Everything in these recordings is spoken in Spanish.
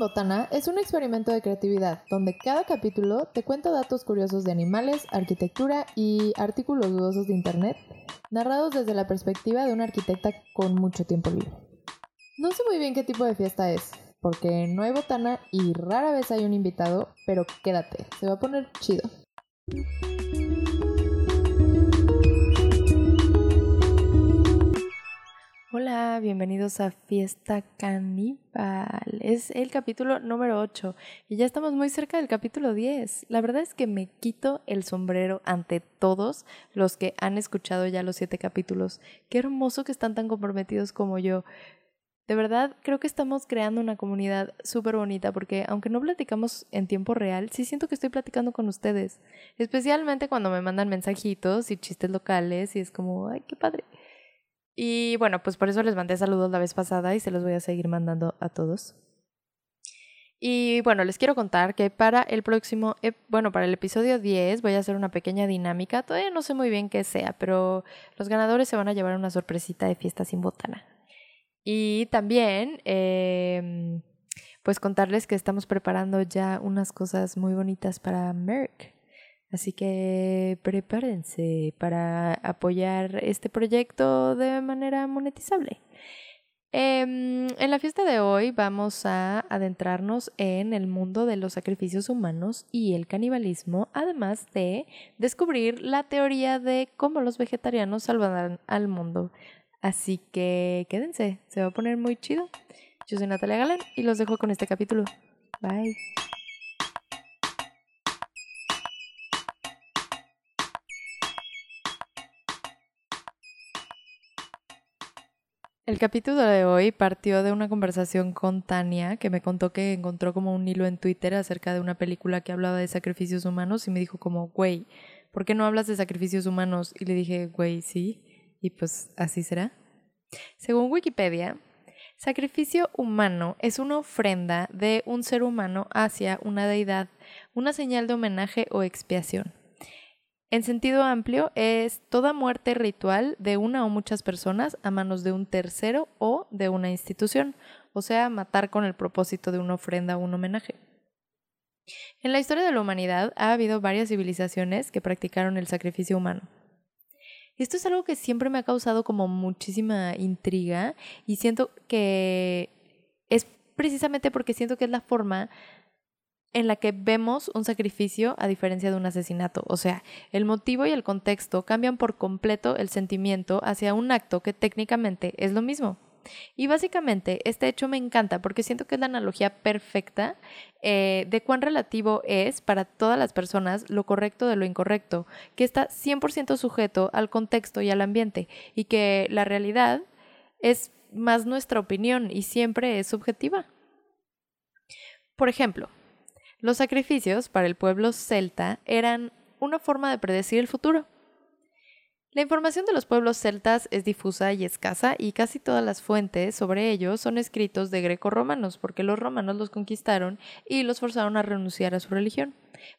Botana es un experimento de creatividad donde cada capítulo te cuenta datos curiosos de animales, arquitectura y artículos dudosos de internet, narrados desde la perspectiva de una arquitecta con mucho tiempo libre. No sé muy bien qué tipo de fiesta es, porque no hay botana y rara vez hay un invitado, pero quédate, se va a poner chido. Hola, bienvenidos a Fiesta Caníbal. Es el capítulo número 8 y ya estamos muy cerca del capítulo 10. La verdad es que me quito el sombrero ante todos los que han escuchado ya los 7 capítulos. Qué hermoso que están tan comprometidos como yo. De verdad, creo que estamos creando una comunidad súper bonita porque aunque no platicamos en tiempo real, sí siento que estoy platicando con ustedes. Especialmente cuando me mandan mensajitos y chistes locales y es como, ay, qué padre. Y bueno, pues por eso les mandé saludos la vez pasada y se los voy a seguir mandando a todos. Y bueno, les quiero contar que para el próximo, bueno, para el episodio 10 voy a hacer una pequeña dinámica. Todavía no sé muy bien qué sea, pero los ganadores se van a llevar una sorpresita de fiesta sin botana. Y también, em, pues contarles que estamos preparando ya unas cosas muy bonitas para Merck. Así que prepárense para apoyar este proyecto de manera monetizable. Em, en la fiesta de hoy vamos a adentrarnos en el mundo de los sacrificios humanos y el canibalismo, además de descubrir la teoría de cómo los vegetarianos salvarán al mundo. Así que quédense, se va a poner muy chido. Yo soy Natalia Galán y los dejo con este capítulo. Bye. El capítulo de hoy partió de una conversación con Tania, que me contó que encontró como un hilo en Twitter acerca de una película que hablaba de sacrificios humanos y me dijo como, güey, ¿por qué no hablas de sacrificios humanos? Y le dije, güey, sí, y pues así será. Según Wikipedia, sacrificio humano es una ofrenda de un ser humano hacia una deidad, una señal de homenaje o expiación. En sentido amplio, es toda muerte ritual de una o muchas personas a manos de un tercero o de una institución, o sea, matar con el propósito de una ofrenda o un homenaje. En la historia de la humanidad ha habido varias civilizaciones que practicaron el sacrificio humano. Esto es algo que siempre me ha causado como muchísima intriga y siento que es precisamente porque siento que es la forma en la que vemos un sacrificio a diferencia de un asesinato. O sea, el motivo y el contexto cambian por completo el sentimiento hacia un acto que técnicamente es lo mismo. Y básicamente este hecho me encanta porque siento que es la analogía perfecta eh, de cuán relativo es para todas las personas lo correcto de lo incorrecto, que está 100% sujeto al contexto y al ambiente y que la realidad es más nuestra opinión y siempre es subjetiva. Por ejemplo, los sacrificios para el pueblo celta eran una forma de predecir el futuro. La información de los pueblos celtas es difusa y escasa y casi todas las fuentes sobre ellos son escritos de greco-romanos porque los romanos los conquistaron y los forzaron a renunciar a su religión.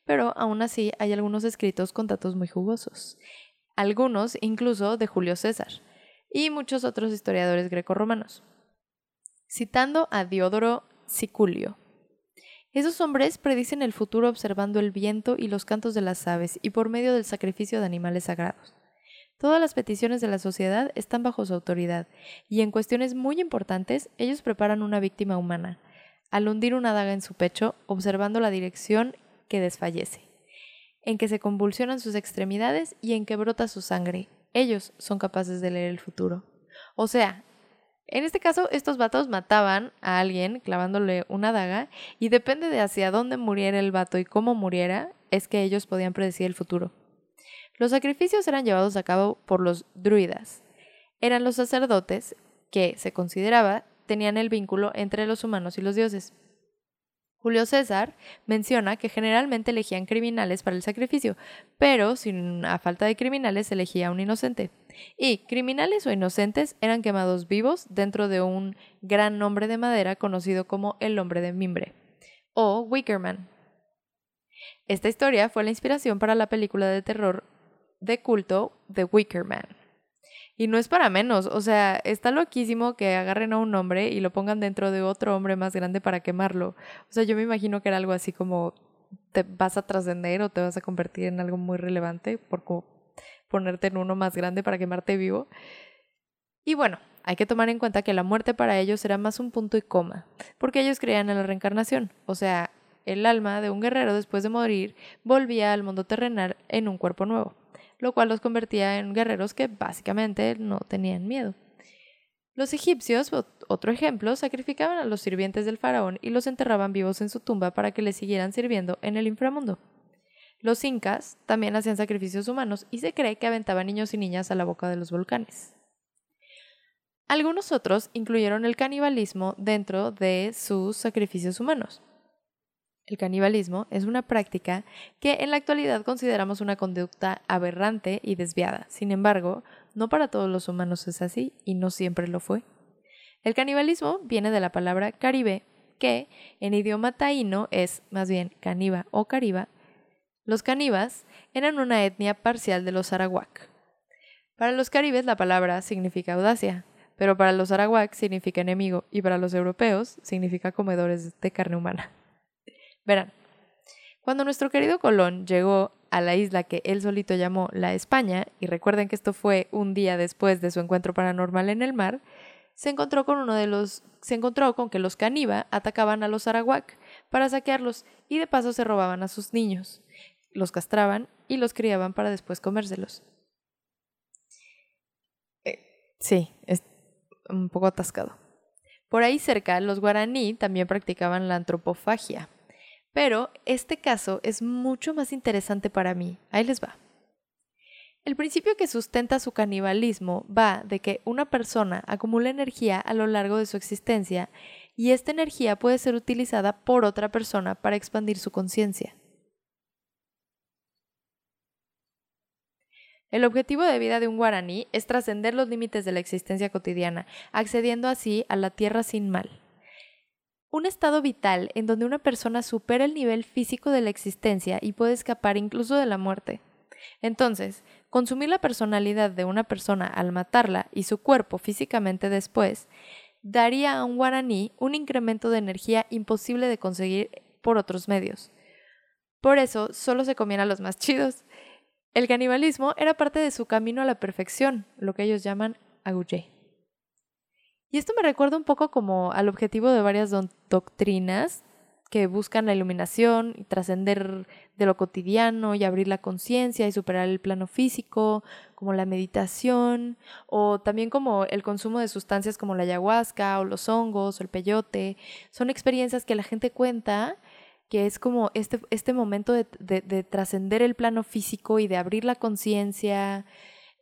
Pero aún así hay algunos escritos con datos muy jugosos. Algunos incluso de Julio César y muchos otros historiadores greco-romanos. Citando a Diodoro Siculio, esos hombres predicen el futuro observando el viento y los cantos de las aves y por medio del sacrificio de animales sagrados. Todas las peticiones de la sociedad están bajo su autoridad, y en cuestiones muy importantes ellos preparan una víctima humana, al hundir una daga en su pecho, observando la dirección que desfallece, en que se convulsionan sus extremidades y en que brota su sangre. Ellos son capaces de leer el futuro. O sea, en este caso, estos vatos mataban a alguien clavándole una daga y depende de hacia dónde muriera el vato y cómo muriera, es que ellos podían predecir el futuro. Los sacrificios eran llevados a cabo por los druidas. Eran los sacerdotes que, se consideraba, tenían el vínculo entre los humanos y los dioses. Julio César menciona que generalmente elegían criminales para el sacrificio, pero sin a falta de criminales elegía a un inocente. Y criminales o inocentes eran quemados vivos dentro de un gran nombre de madera conocido como el hombre de mimbre, o Wickerman. Esta historia fue la inspiración para la película de terror de culto The Wicker Man. Y no es para menos, o sea, está loquísimo que agarren a un hombre y lo pongan dentro de otro hombre más grande para quemarlo. O sea, yo me imagino que era algo así como te vas a trascender o te vas a convertir en algo muy relevante por ponerte en uno más grande para quemarte vivo. Y bueno, hay que tomar en cuenta que la muerte para ellos era más un punto y coma, porque ellos creían en la reencarnación, o sea, el alma de un guerrero después de morir volvía al mundo terrenal en un cuerpo nuevo, lo cual los convertía en guerreros que básicamente no tenían miedo. Los egipcios, otro ejemplo, sacrificaban a los sirvientes del faraón y los enterraban vivos en su tumba para que les siguieran sirviendo en el inframundo. Los incas también hacían sacrificios humanos y se cree que aventaban niños y niñas a la boca de los volcanes. Algunos otros incluyeron el canibalismo dentro de sus sacrificios humanos. El canibalismo es una práctica que en la actualidad consideramos una conducta aberrante y desviada. Sin embargo, no para todos los humanos es así y no siempre lo fue. El canibalismo viene de la palabra caribe, que en idioma taíno es más bien caniba o cariba. Los canibas eran una etnia parcial de los arawak. Para los caribes la palabra significa audacia, pero para los arawak significa enemigo y para los europeos significa comedores de carne humana. Verán, cuando nuestro querido Colón llegó a la isla que él solito llamó la España, y recuerden que esto fue un día después de su encuentro paranormal en el mar, se encontró con uno de los se encontró con que los caníba atacaban a los arawak para saquearlos y de paso se robaban a sus niños, los castraban y los criaban para después comérselos. Eh, sí, es un poco atascado. Por ahí cerca, los guaraní también practicaban la antropofagia. Pero este caso es mucho más interesante para mí. Ahí les va. El principio que sustenta su canibalismo va de que una persona acumula energía a lo largo de su existencia y esta energía puede ser utilizada por otra persona para expandir su conciencia. El objetivo de vida de un guaraní es trascender los límites de la existencia cotidiana, accediendo así a la tierra sin mal. Un estado vital en donde una persona supera el nivel físico de la existencia y puede escapar incluso de la muerte. Entonces, consumir la personalidad de una persona al matarla y su cuerpo físicamente después, daría a un guaraní un incremento de energía imposible de conseguir por otros medios. Por eso solo se comían a los más chidos, el canibalismo era parte de su camino a la perfección, lo que ellos llaman aguyé. Y esto me recuerda un poco como al objetivo de varias doctrinas que buscan la iluminación y trascender de lo cotidiano y abrir la conciencia y superar el plano físico, como la meditación, o también como el consumo de sustancias como la ayahuasca o los hongos o el peyote. Son experiencias que la gente cuenta que es como este, este momento de, trascender el plano físico y de abrir la conciencia.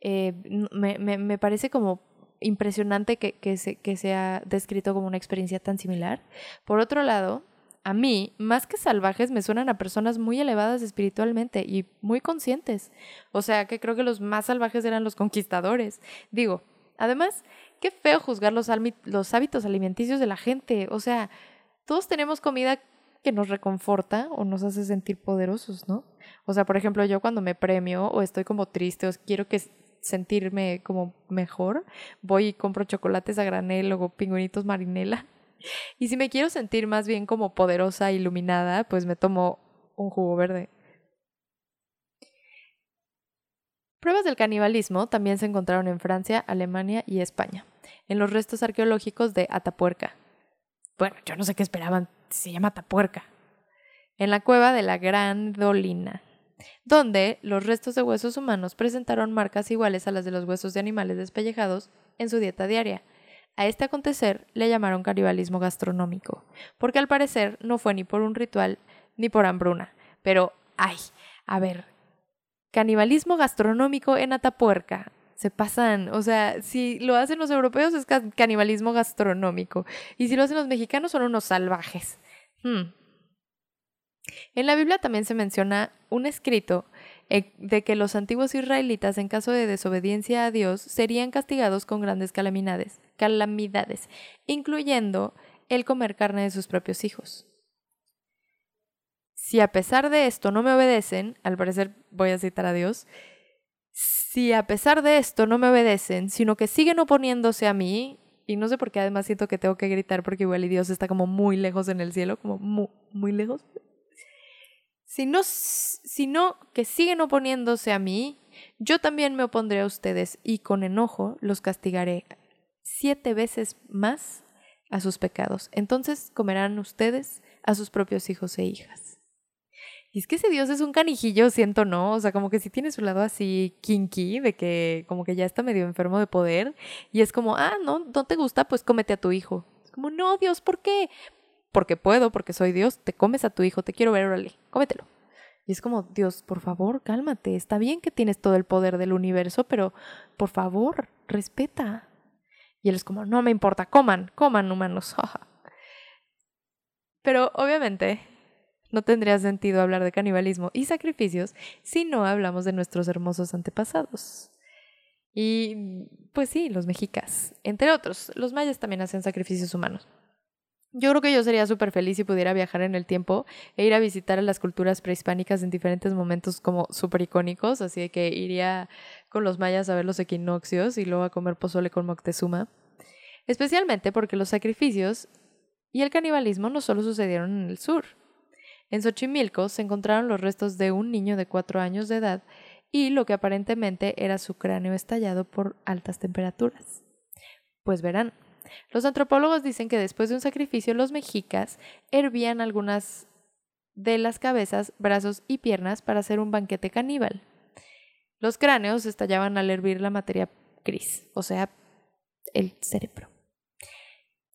Eh, me, parece como impresionante que, que, se, que sea descrito como una experiencia tan similar. Por otro lado, a mí, más que salvajes, me suenan a personas muy elevadas espiritualmente y muy conscientes. O sea, que creo que los más salvajes eran los conquistadores. Digo, además, qué feo juzgar los, los hábitos alimenticios de la gente. O sea, todos tenemos comida que nos reconforta o nos hace sentir poderosos, ¿no? O sea, por ejemplo, yo cuando me premio o estoy como triste o quiero que sentirme como mejor, voy y compro chocolates a granel o pingüinitos marinela. Y si me quiero sentir más bien como poderosa, iluminada, pues me tomo un jugo verde. Pruebas del canibalismo también se encontraron en Francia, Alemania y España, en los restos arqueológicos de Atapuerca. Bueno, yo no sé qué esperaban se llama Tapuerca, en la cueva de la Gran Dolina, donde los restos de huesos humanos presentaron marcas iguales a las de los huesos de animales despellejados en su dieta diaria. A este acontecer le llamaron canibalismo gastronómico, porque al parecer no fue ni por un ritual ni por hambruna. Pero, ay, a ver, canibalismo gastronómico en Atapuerca se pasan. O sea, si lo hacen los europeos es canibalismo gastronómico. Y si lo hacen los mexicanos son unos salvajes. Hmm. En la Biblia también se menciona un escrito eh, de que los antiguos israelitas en caso de desobediencia a Dios serían castigados con grandes calamidades, calamidades, incluyendo el comer carne de sus propios hijos. Si a pesar de esto no me obedecen, al parecer voy a citar a Dios, si a pesar de esto no me obedecen, sino que siguen oponiéndose a mí, y no sé por qué además siento que tengo que gritar porque igual y Dios está como muy lejos en el cielo, como muy, muy lejos. Si no, si no que siguen oponiéndose a mí, yo también me opondré a ustedes y con enojo los castigaré siete veces más a sus pecados. Entonces comerán ustedes a sus propios hijos e hijas. Y es que ese Dios es un canijillo, siento, ¿no? O sea, como que si tiene su lado así kinky, de que como que ya está medio enfermo de poder. Y es como, ah, no, no te gusta, pues cómete a tu hijo. Es como, no, Dios, ¿por qué? Porque puedo, porque soy Dios, te comes a tu hijo, te quiero ver, órale, cómetelo. Y es como, Dios, por favor, cálmate. Está bien que tienes todo el poder del universo, pero por favor, respeta. Y él es como, no me importa, coman, coman humanos. pero obviamente no tendría sentido hablar de canibalismo y sacrificios si no hablamos de nuestros hermosos antepasados. Y pues sí, los mexicas, entre otros, los mayas también hacen sacrificios humanos. Yo creo que yo sería súper feliz si pudiera viajar en el tiempo e ir a visitar a las culturas prehispánicas en diferentes momentos como súper icónicos, así que iría con los mayas a ver los equinoccios y luego a comer pozole con Moctezuma. Especialmente porque los sacrificios y el canibalismo no solo sucedieron en el sur. En Xochimilco se encontraron los restos de un niño de cuatro años de edad y lo que aparentemente era su cráneo estallado por altas temperaturas. Pues verán, los antropólogos dicen que después de un sacrificio los mexicas hervían algunas de las cabezas, brazos y piernas para hacer un banquete caníbal. Los cráneos estallaban al hervir la materia gris, o sea, el cerebro.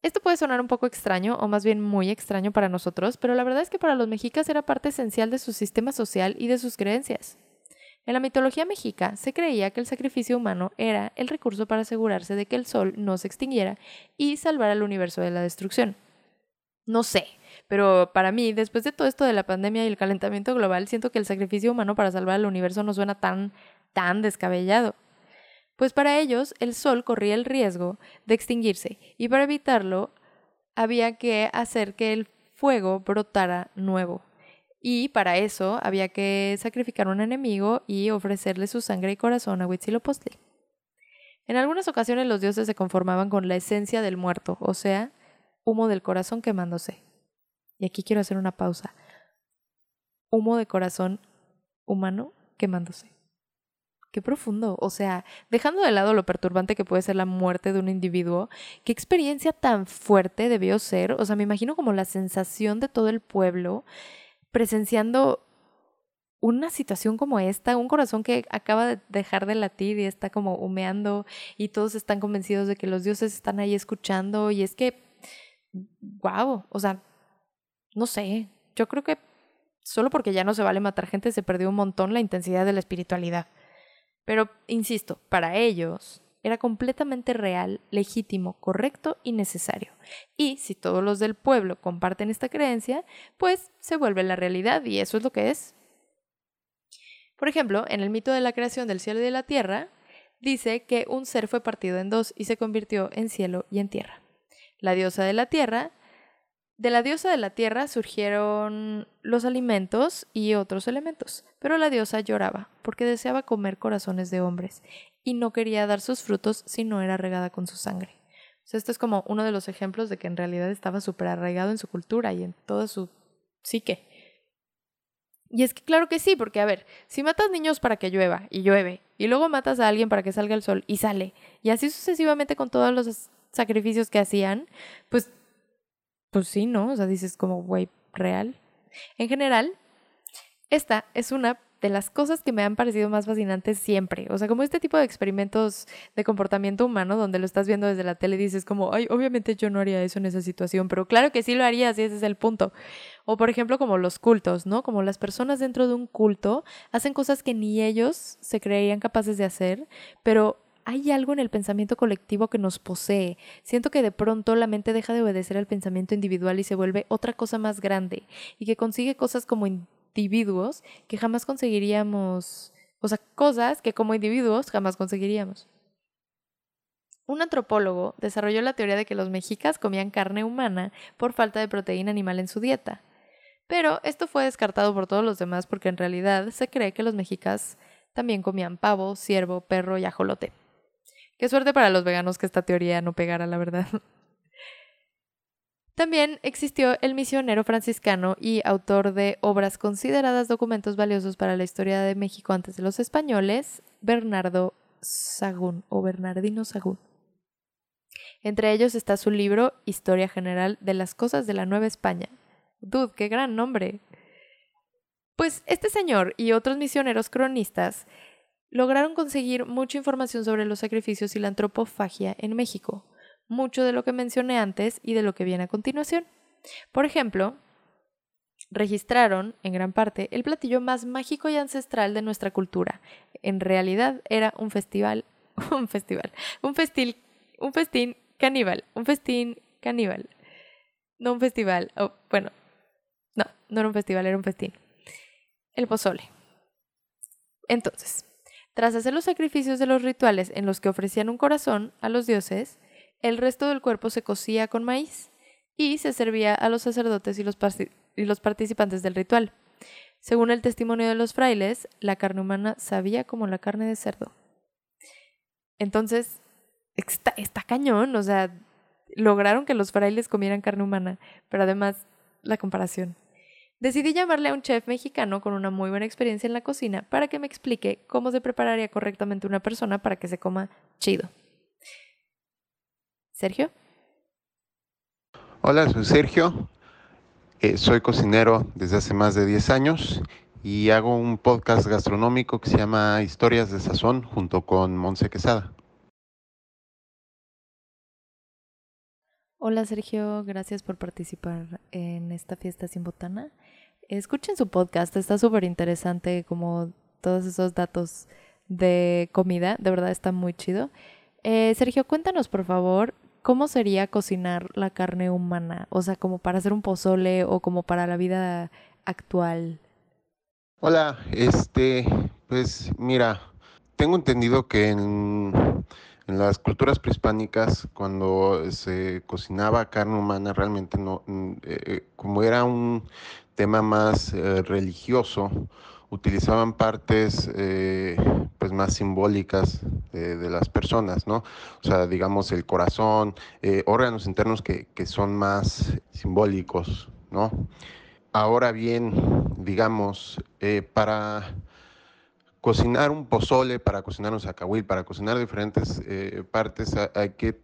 Esto puede sonar un poco extraño, o más bien muy extraño para nosotros, pero la verdad es que para los mexicas era parte esencial de su sistema social y de sus creencias. En la mitología mexica se creía que el sacrificio humano era el recurso para asegurarse de que el sol no se extinguiera y salvar al universo de la destrucción. No sé, pero para mí, después de todo esto de la pandemia y el calentamiento global, siento que el sacrificio humano para salvar al universo no suena tan, tan descabellado. Pues para ellos el sol corría el riesgo de extinguirse y para evitarlo había que hacer que el fuego brotara nuevo. Y para eso había que sacrificar un enemigo y ofrecerle su sangre y corazón a Huitzilopochtli. En algunas ocasiones los dioses se conformaban con la esencia del muerto, o sea, humo del corazón quemándose. Y aquí quiero hacer una pausa. Humo de corazón humano quemándose. Qué profundo. O sea, dejando de lado lo perturbante que puede ser la muerte de un individuo, qué experiencia tan fuerte debió ser. O sea, me imagino como la sensación de todo el pueblo presenciando una situación como esta, un corazón que acaba de dejar de latir y está como humeando y todos están convencidos de que los dioses están ahí escuchando y es que, wow, o sea, no sé, yo creo que solo porque ya no se vale matar gente se perdió un montón la intensidad de la espiritualidad. Pero, insisto, para ellos era completamente real, legítimo, correcto y necesario. Y si todos los del pueblo comparten esta creencia, pues se vuelve la realidad y eso es lo que es. Por ejemplo, en el mito de la creación del cielo y de la tierra, dice que un ser fue partido en dos y se convirtió en cielo y en tierra. La diosa de la tierra de la diosa de la tierra surgieron los alimentos y otros elementos, pero la diosa lloraba porque deseaba comer corazones de hombres y no quería dar sus frutos si no era regada con su sangre. O sea, esto es como uno de los ejemplos de que en realidad estaba súper arraigado en su cultura y en toda su psique. Y es que claro que sí, porque a ver, si matas niños para que llueva y llueve, y luego matas a alguien para que salga el sol y sale, y así sucesivamente con todos los sacrificios que hacían, pues pues sí, ¿no? O sea, dices como, güey, real. En general, esta es una de las cosas que me han parecido más fascinantes siempre. O sea, como este tipo de experimentos de comportamiento humano donde lo estás viendo desde la tele y dices como, ay, obviamente yo no haría eso en esa situación, pero claro que sí lo haría, si ese es el punto. O por ejemplo, como los cultos, ¿no? Como las personas dentro de un culto hacen cosas que ni ellos se creían capaces de hacer, pero hay algo en el pensamiento colectivo que nos posee. Siento que de pronto la mente deja de obedecer al pensamiento individual y se vuelve otra cosa más grande y que consigue cosas como individuos que jamás conseguiríamos, o sea, cosas que como individuos jamás conseguiríamos. Un antropólogo desarrolló la teoría de que los mexicas comían carne humana por falta de proteína animal en su dieta. Pero esto fue descartado por todos los demás porque en realidad se cree que los mexicas También comían pavo, ciervo, perro y ajolote. Qué suerte para los veganos que esta teoría no pegara, la verdad. También existió el misionero franciscano y autor de obras consideradas documentos valiosos para la historia de México antes de los españoles, Bernardo Sagún o Bernardino Sagún. Entre ellos está su libro Historia General de las Cosas de la Nueva España. Dude, qué gran nombre. Pues este señor y otros misioneros cronistas lograron conseguir mucha información sobre los sacrificios y la antropofagia en México mucho de lo que mencioné antes y de lo que viene a continuación. Por ejemplo, registraron, en gran parte, el platillo más mágico y ancestral de nuestra cultura. En realidad era un festival, un festival, un festil, un festín caníbal, un festín caníbal. No un festival, oh, bueno, no, no era un festival, era un festín. El pozole. Entonces, tras hacer los sacrificios de los rituales en los que ofrecían un corazón a los dioses, el resto del cuerpo se cocía con maíz y se servía a los sacerdotes y los, participantes del ritual. Según el testimonio de los frailes, la carne humana sabía como la carne de cerdo. Entonces, está, está cañón, o sea, lograron que los frailes comieran carne humana, pero además la comparación. Decidí llamarle a un chef mexicano con una muy buena experiencia en la cocina para que me explique cómo se prepararía correctamente una persona para que se coma chido. Sergio. Hola, soy Sergio. Eh, soy cocinero desde hace más de 10 años y hago un podcast gastronómico que se llama Historias de Sazón junto con Monse Quesada. Hola Sergio, gracias por participar en esta fiesta sin botana. Escuchen su podcast, está súper interesante como todos esos datos de comida, de verdad está muy chido. Eh, Sergio, cuéntanos por favor ¿cómo sería cocinar la carne humana? O sea, como para hacer un pozole o como para la vida actual. Hola, este, pues mira, tengo entendido que en, las culturas prehispánicas, cuando se cocinaba carne humana, realmente no, mm, eh, eh, como era un tema más eh, religioso, utilizaban partes eh, pues más simbólicas de, las personas, ¿no? O sea, digamos el corazón, eh, órganos internos que, que, son más simbólicos, ¿no? Ahora bien, digamos, eh, para cocinar un pozole, para cocinar un zacahuil, para cocinar diferentes partes, hay que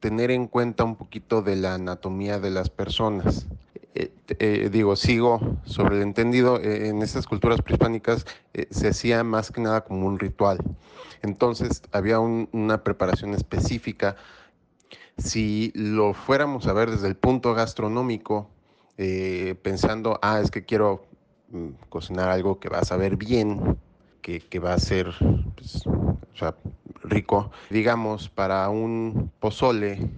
tener en cuenta un poquito de la anatomía de las personas. Eh, eh, digo, sigo sobre el entendido, eh, en estas culturas prehispánicas se hacía más que nada como un ritual. Entonces había una preparación específica. Si lo fuéramos a ver desde el punto gastronómico, pensando, ah, es que quiero mm, cocinar algo que va a saber bien, que, va a ser pues, rico, digamos, para un pozole,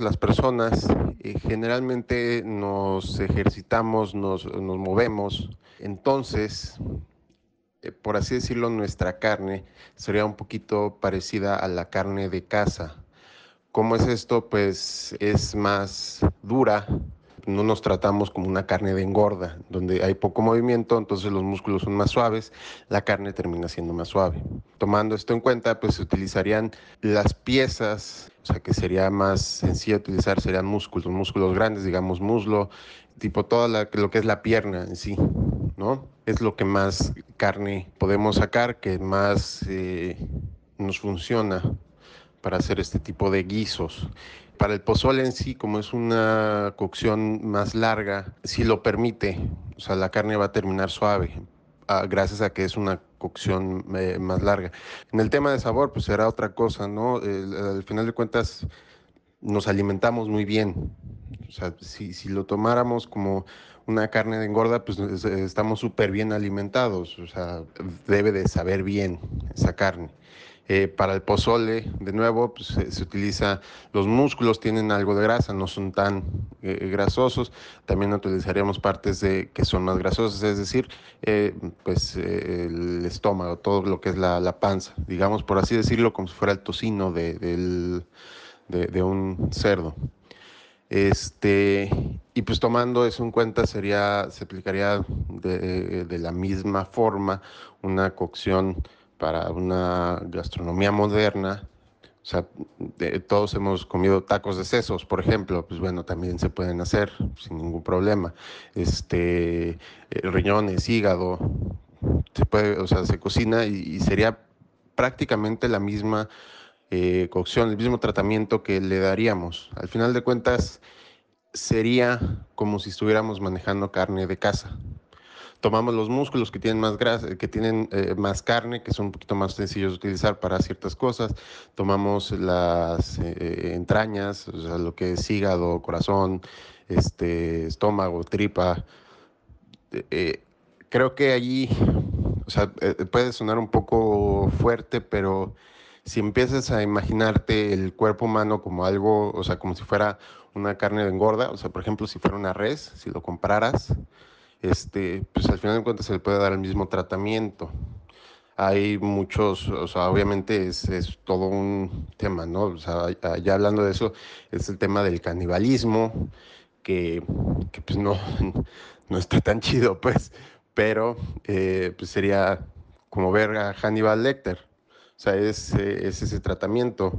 las personas eh, generalmente nos ejercitamos, nos, movemos, entonces, eh, por así decirlo, nuestra carne sería un poquito parecida a la carne de casa. ¿Cómo es esto? Pues es más dura, no nos tratamos como una carne de engorda, donde hay poco movimiento, entonces los músculos son más suaves, la carne termina siendo más suave. Tomando esto en cuenta, pues se utilizarían las piezas, o sea que sería más sencillo utilizar, serían músculos, músculos grandes, digamos muslo, tipo todo lo que es la pierna en sí, ¿no? Es lo que más carne podemos sacar, que más eh, nos funciona para hacer este tipo de guisos para el pozole en sí, como es una cocción más larga, si lo permite, o sea, la carne va a terminar suave, ah, gracias a que es una cocción eh, más larga. En el tema de sabor, pues será otra cosa, ¿no? al final de cuentas, nos alimentamos muy bien. O sea, si, si lo tomáramos como una carne de engorda, pues estamos súper bien alimentados. O sea, debe de saber bien esa carne. Eh, para el pozole, de nuevo, pues, se, utiliza, los músculos tienen algo de grasa, no son tan eh, grasosos. También utilizaríamos partes de, que son más grasosas, es decir, eh, pues el estómago, todo lo que es la, panza, digamos, por así decirlo, como si fuera el tocino de, de, un cerdo. Este, y pues tomando eso en cuenta sería, se aplicaría de, de la misma forma una cocción para una gastronomía moderna, o sea, todos hemos comido tacos de sesos, por ejemplo, pues bueno, también se pueden hacer sin ningún problema. Este, eh, riñones, hígado, se puede, o sea, se cocina y, sería prácticamente la misma eh, cocción, el mismo tratamiento que le daríamos. Al final de cuentas, sería como si estuviéramos manejando carne de casa tomamos los músculos que tienen más grasa, que tienen eh, más carne, que son un poquito más sencillos de utilizar para ciertas cosas, tomamos las eh, entrañas, o sea, lo que es hígado, corazón, este, estómago, tripa. Eh, creo que allí, o sea, puede sonar un poco fuerte, pero si empiezas a imaginarte el cuerpo humano como algo, o sea, como si fuera una carne de engorda, o sea, por ejemplo, si fuera una res, si lo compararas, este, pues al final de cuentas se le puede dar el mismo tratamiento. Hay muchos, o sea, obviamente es, es todo un tema, ¿no? O sea, ya hablando de eso, es el tema del canibalismo, que, que pues no, no está tan chido, pues, pero eh, pues sería como ver a Hannibal Lecter, o sea, es, es ese tratamiento.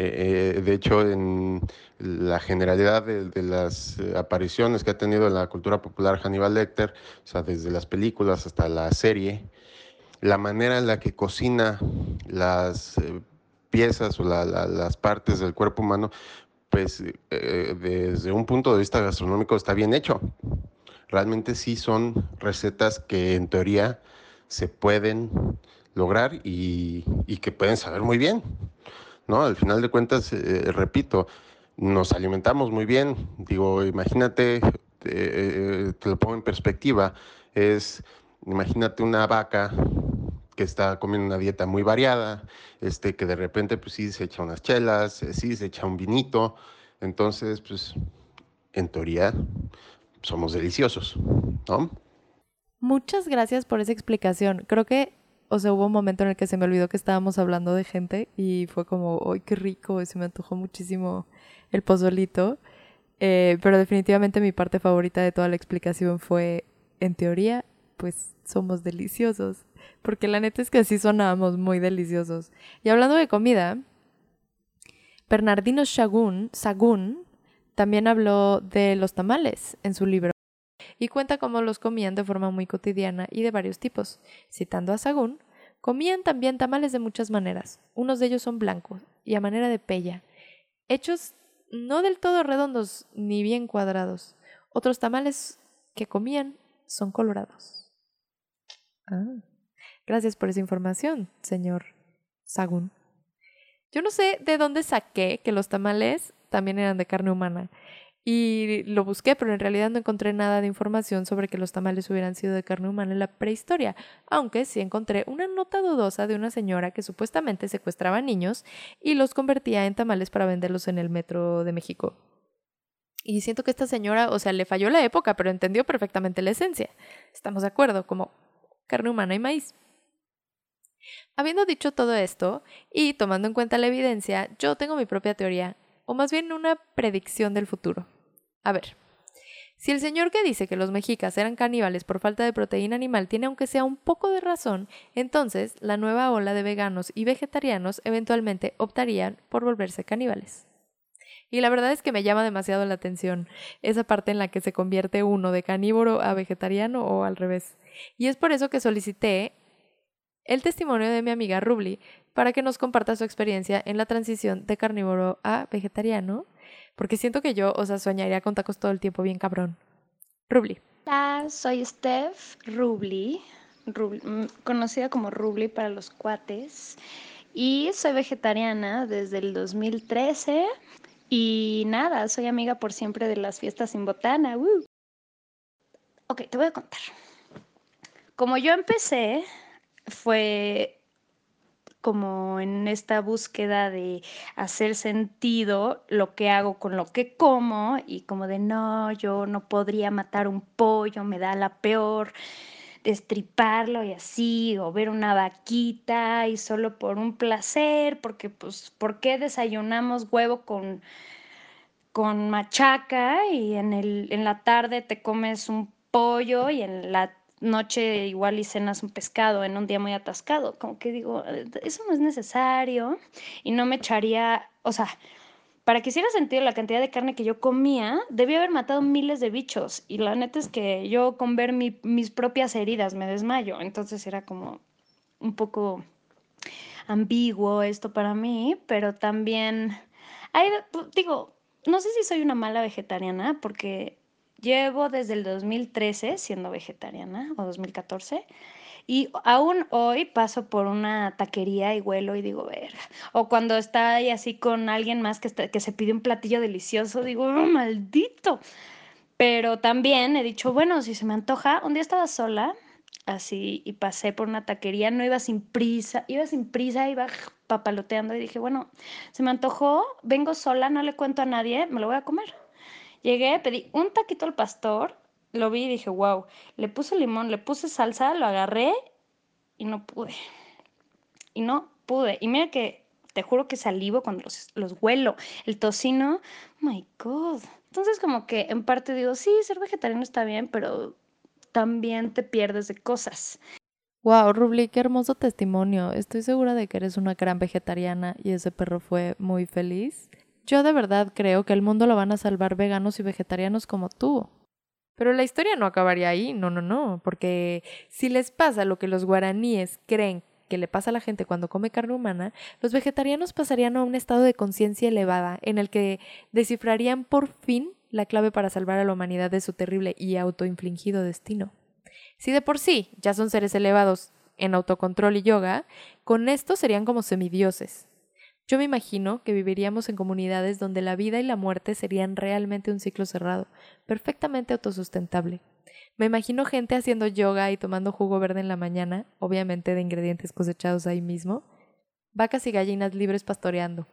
Eh, eh, de hecho, en la generalidad de, las eh, apariciones que ha tenido en la cultura popular Hannibal Lecter, o sea, desde las películas hasta la serie, la manera en la que cocina las piezas o las partes del cuerpo humano, pues desde un punto de vista gastronómico está bien hecho. Realmente sí son recetas que en teoría se pueden lograr y, y que pueden saber muy bien. ¿No? Al final de cuentas, eh, repito, nos alimentamos muy bien. Digo, imagínate, eh, eh, te lo pongo en perspectiva, es, imagínate una vaca que está comiendo una dieta muy variada, este, que de repente, pues sí, se echa unas chelas, sí, se echa un vinito, entonces, pues, en teoría, somos deliciosos, ¿no? Muchas gracias por esa explicación. Creo que o sea, hubo un momento en el que se me olvidó que estábamos hablando de gente y fue como, ¡ay, qué rico! Y se me antojó muchísimo el pozolito. Eh, pero definitivamente mi parte favorita de toda la explicación fue, en teoría, pues somos deliciosos. Porque la neta es que así sonábamos muy deliciosos. Y hablando de comida, Bernardino Sagún, Sagún también habló de los tamales en su libro y cuenta cómo los comían de forma muy cotidiana y de varios tipos. Citando a Sagún, comían también tamales de muchas maneras. Unos de ellos son blancos y a manera de pella, hechos no del todo redondos ni bien cuadrados. Otros tamales que comían son colorados. Ah. Gracias por esa información, señor Sagún. Yo no sé de dónde saqué que los tamales también eran de carne humana. Y lo busqué, pero en realidad no encontré nada de información sobre que los tamales hubieran sido de carne humana en la prehistoria, aunque sí encontré una nota dudosa de una señora que supuestamente secuestraba niños y los convertía en tamales para venderlos en el metro de México. Y siento que esta señora, o sea, le falló la época, pero entendió perfectamente la esencia. Estamos de acuerdo, como carne humana y maíz. Habiendo dicho todo esto, y tomando en cuenta la evidencia, yo tengo mi propia teoría o más bien una predicción del futuro. A ver, si el señor que dice que los mexicas eran caníbales por falta de proteína animal tiene aunque sea un poco de razón, entonces la nueva ola de veganos y vegetarianos eventualmente optarían por volverse caníbales. Y la verdad es que me llama demasiado la atención esa parte en la que se convierte uno de carnívoro a vegetariano o al revés. Y es por eso que solicité el testimonio de mi amiga Rubli para que nos comparta su experiencia en la transición de carnívoro a vegetariano, porque siento que yo, o sea, soñaría con tacos todo el tiempo bien cabrón. Rubli. Hola, soy Steph Rubli, mm, conocida como Rubli para los cuates, y soy vegetariana desde el 2013. Y nada, soy amiga por siempre de las fiestas sin botana. Ok, te voy a contar. Como yo empecé fue como en esta búsqueda de hacer sentido lo que hago con lo que como y como de no, yo no podría matar un pollo, me da la peor destriparlo y así, o ver una vaquita y solo por un placer, porque pues, ¿por qué desayunamos huevo con, con machaca y en, el, en la tarde te comes un pollo y en la noche igual y cenas un pescado en un día muy atascado. Como que digo, eh, eso no es necesario y no me echaría, o sea, para que hiciera sentido la cantidad de carne que yo comía, debía haber matado miles de bichos. Y la neta es que yo con ver mis propias heridas me desmayo. Entonces era como un poco ambiguo esto para mí, pero también, digo, no sé si soy una mala vegetariana porque llevo desde el 2013 siendo vegetariana o 2014 y aún hoy paso por una taquería y huelo y digo, verga. O cuando está ahí así con alguien más que, que se pide un platillo delicioso, digo, oh, maldito. Pero también he dicho, bueno, si se me antoja, un día estaba sola, así, y pasé por una taquería, no iba sin prisa, iba sin prisa, iba papaloteando y dije, bueno, se me antojó, vengo sola, no le cuento a nadie, me lo voy a comer. Llegué, pedí un taquito al pastor, lo vi y dije, wow, le puse limón, le puse salsa, lo agarré y no pude. Y no pude. Y mira que te juro que salivo cuando los, los huelo. El tocino, oh my God. Entonces como que en parte digo, sí, ser vegetariano está bien, pero también te pierdes de cosas. Wow, Rubli, qué hermoso testimonio. Estoy segura de que eres una gran vegetariana y ese perro fue muy feliz. Yo de verdad creo que el mundo lo van a salvar veganos y vegetarianos como tú. Pero la historia no acabaría ahí, no, no, no, porque si les pasa lo que los guaraníes creen que le pasa a la gente cuando come carne humana, los vegetarianos pasarían a un estado de conciencia elevada en el que descifrarían por fin la clave para salvar a la humanidad de su terrible y autoinfligido destino. Si de por sí ya son seres elevados en autocontrol y yoga, con esto serían como semidioses. Yo me imagino que viviríamos en comunidades donde la vida y la muerte serían realmente un ciclo cerrado, perfectamente autosustentable. Me imagino gente haciendo yoga y tomando jugo verde en la mañana, obviamente de ingredientes cosechados ahí mismo, vacas y gallinas libres pastoreando.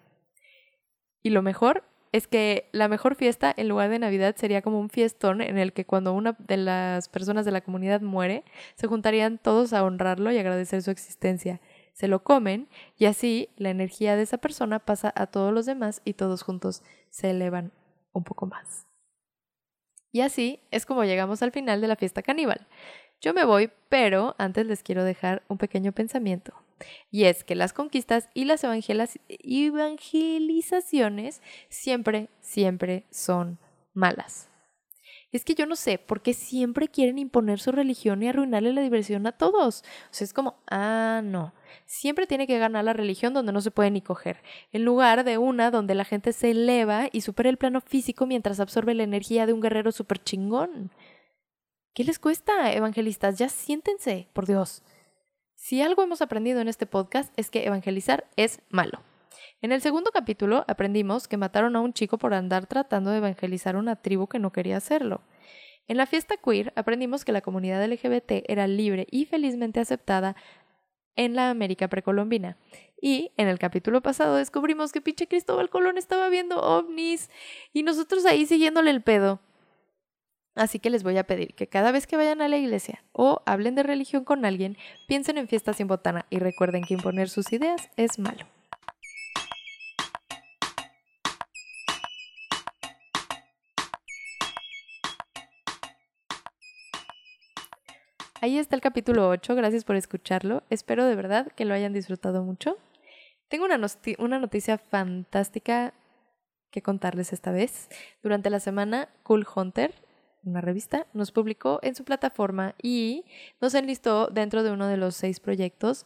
Y lo mejor es que la mejor fiesta en lugar de Navidad sería como un fiestón en el que cuando una de las personas de la comunidad muere, se juntarían todos a honrarlo y agradecer su existencia se lo comen y así la energía de esa persona pasa a todos los demás y todos juntos se elevan un poco más. Y así es como llegamos al final de la fiesta caníbal. Yo me voy, pero antes les quiero dejar un pequeño pensamiento. Y es que las conquistas y las evangelizaciones siempre, siempre son malas. Es que yo no sé por qué siempre quieren imponer su religión y arruinarle la diversión a todos. O sea, es como, ah, no. Siempre tiene que ganar la religión donde no se puede ni coger, en lugar de una donde la gente se eleva y supera el plano físico mientras absorbe la energía de un guerrero súper chingón. ¿Qué les cuesta, evangelistas? Ya siéntense, por Dios. Si algo hemos aprendido en este podcast es que evangelizar es malo. En el segundo capítulo aprendimos que mataron a un chico por andar tratando de evangelizar una tribu que no quería hacerlo. En la fiesta queer aprendimos que la comunidad LGBT era libre y felizmente aceptada en la América precolombina. Y en el capítulo pasado descubrimos que pinche Cristóbal Colón estaba viendo ovnis y nosotros ahí siguiéndole el pedo. Así que les voy a pedir que cada vez que vayan a la iglesia o hablen de religión con alguien, piensen en fiestas sin botana y recuerden que imponer sus ideas es malo. Ahí está el capítulo 8, gracias por escucharlo. Espero de verdad que lo hayan disfrutado mucho. Tengo una, noticia fantástica que contarles esta vez. Durante la semana, Cool Hunter, una revista, nos publicó en su plataforma y nos enlistó dentro de uno de los seis proyectos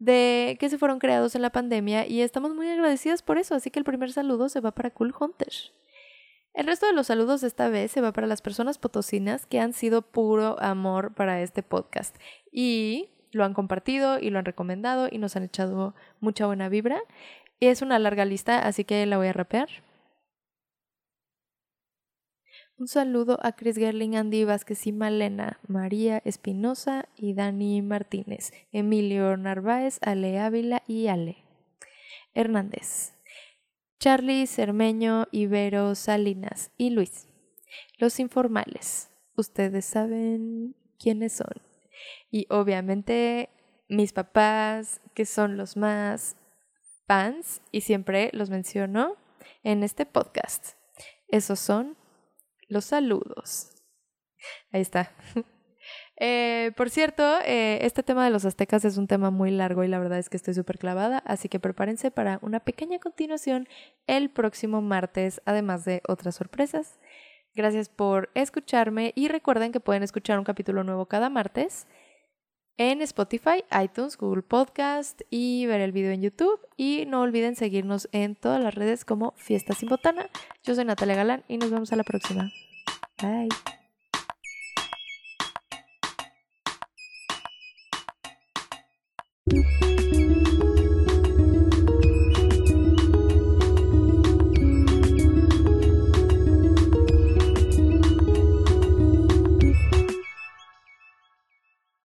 de que se fueron creados en la pandemia y estamos muy agradecidas por eso, así que el primer saludo se va para Cool Hunter. El resto de los saludos esta vez se va para las personas potosinas que han sido puro amor para este podcast y lo han compartido y lo han recomendado y nos han echado mucha buena vibra. Es una larga lista, así que la voy a rapear. Un saludo a Chris Gerling, Andy Vázquez y Malena, María Espinosa y Dani Martínez, Emilio Narváez, Ale Ávila y Ale Hernández. Charlie, Cermeño, Ibero, Salinas y Luis. Los informales. Ustedes saben quiénes son. Y obviamente mis papás, que son los más fans, y siempre los menciono en este podcast. Esos son los saludos. Ahí está. Eh, por cierto, eh, este tema de los aztecas es un tema muy largo y la verdad es que estoy súper clavada, así que prepárense para una pequeña continuación el próximo martes, además de otras sorpresas. Gracias por escucharme y recuerden que pueden escuchar un capítulo nuevo cada martes en Spotify, iTunes, Google Podcast y ver el video en YouTube. Y no olviden seguirnos en todas las redes como Fiesta Sin Botana. Yo soy Natalia Galán y nos vemos a la próxima. Bye.